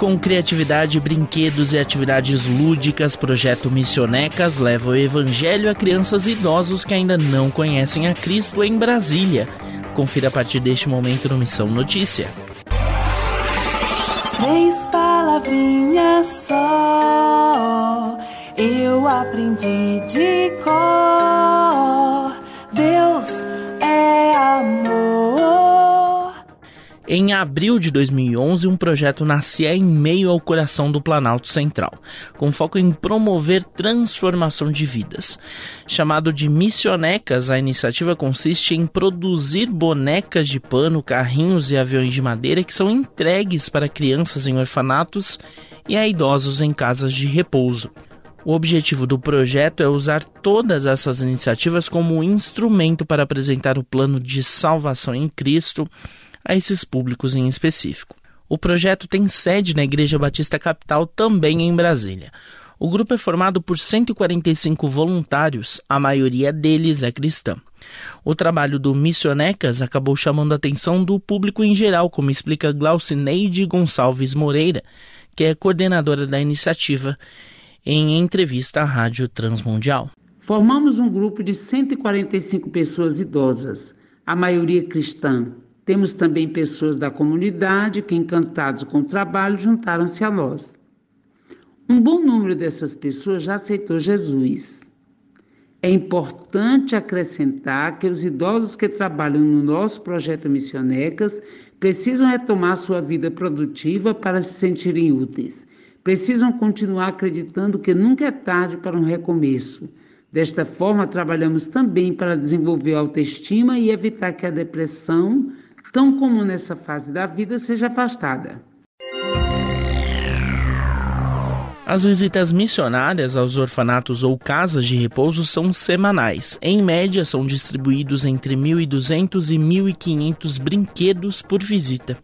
Com criatividade, brinquedos e atividades lúdicas, projeto Missionecas leva o evangelho a crianças e idosos que ainda não conhecem a Cristo em Brasília. Confira a partir deste momento no Missão Notícia. Três palavrinhas só, eu aprendi de cor. Em abril de 2011, um projeto nascia em meio ao coração do Planalto Central, com foco em promover transformação de vidas. Chamado de Missionecas, a iniciativa consiste em produzir bonecas de pano, carrinhos e aviões de madeira que são entregues para crianças em orfanatos e a idosos em casas de repouso. O objetivo do projeto é usar todas essas iniciativas como instrumento para apresentar o plano de salvação em Cristo a esses públicos em específico. O projeto tem sede na Igreja Batista Capital, também em Brasília. O grupo é formado por 145 voluntários, a maioria deles é cristã. O trabalho do Missionecas acabou chamando a atenção do público em geral, como explica Glaucineide Gonçalves Moreira, que é coordenadora da iniciativa, em entrevista à Rádio Transmundial. Formamos um grupo de 145 pessoas idosas, a maioria cristã, temos também pessoas da comunidade que, encantados com o trabalho, juntaram-se a nós. Um bom número dessas pessoas já aceitou Jesus. É importante acrescentar que os idosos que trabalham no nosso projeto Missionecas precisam retomar sua vida produtiva para se sentirem úteis. Precisam continuar acreditando que nunca é tarde para um recomeço. Desta forma, trabalhamos também para desenvolver a autoestima e evitar que a depressão tão comum nessa fase da vida, seja afastada. As visitas missionárias aos orfanatos ou casas de repouso são semanais. Em média, são distribuídos entre 1.200 e 1.500 brinquedos por visita.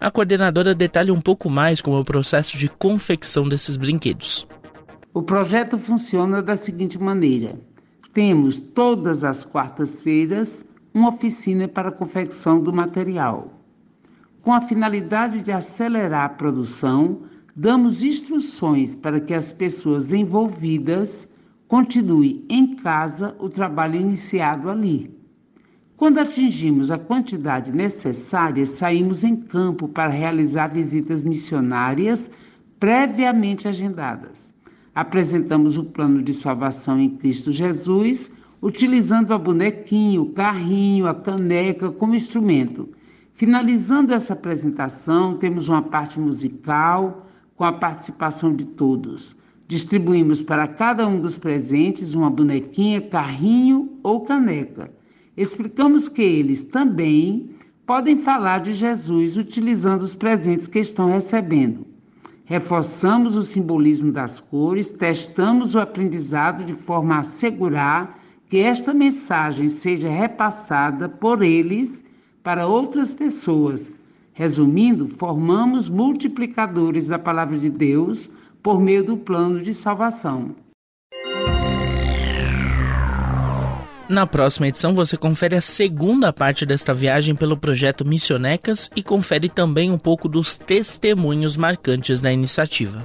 A coordenadora detalha um pouco mais como é o processo de confecção desses brinquedos. O projeto funciona da seguinte maneira: temos todas as quartas-feiras uma oficina para a confecção do material. Com a finalidade de acelerar a produção, damos instruções para que as pessoas envolvidas continuem em casa o trabalho iniciado ali. Quando atingimos a quantidade necessária, saímos em campo para realizar visitas missionárias previamente agendadas. Apresentamos o plano de salvação em Cristo Jesus utilizando a bonequinho, o carrinho, a caneca como instrumento. Finalizando essa apresentação, temos uma parte musical com a participação de todos. Distribuímos para cada um dos presentes uma bonequinha, carrinho ou caneca. Explicamos que eles também podem falar de Jesus utilizando os presentes que estão recebendo. Reforçamos o simbolismo das cores, testamos o aprendizado de forma a assegurar que esta mensagem seja repassada por eles para outras pessoas. Resumindo, formamos multiplicadores da palavra de Deus por meio do plano de salvação. Na próxima edição você confere a segunda parte desta viagem pelo projeto Missionecas e confere também um pouco dos testemunhos marcantes da iniciativa.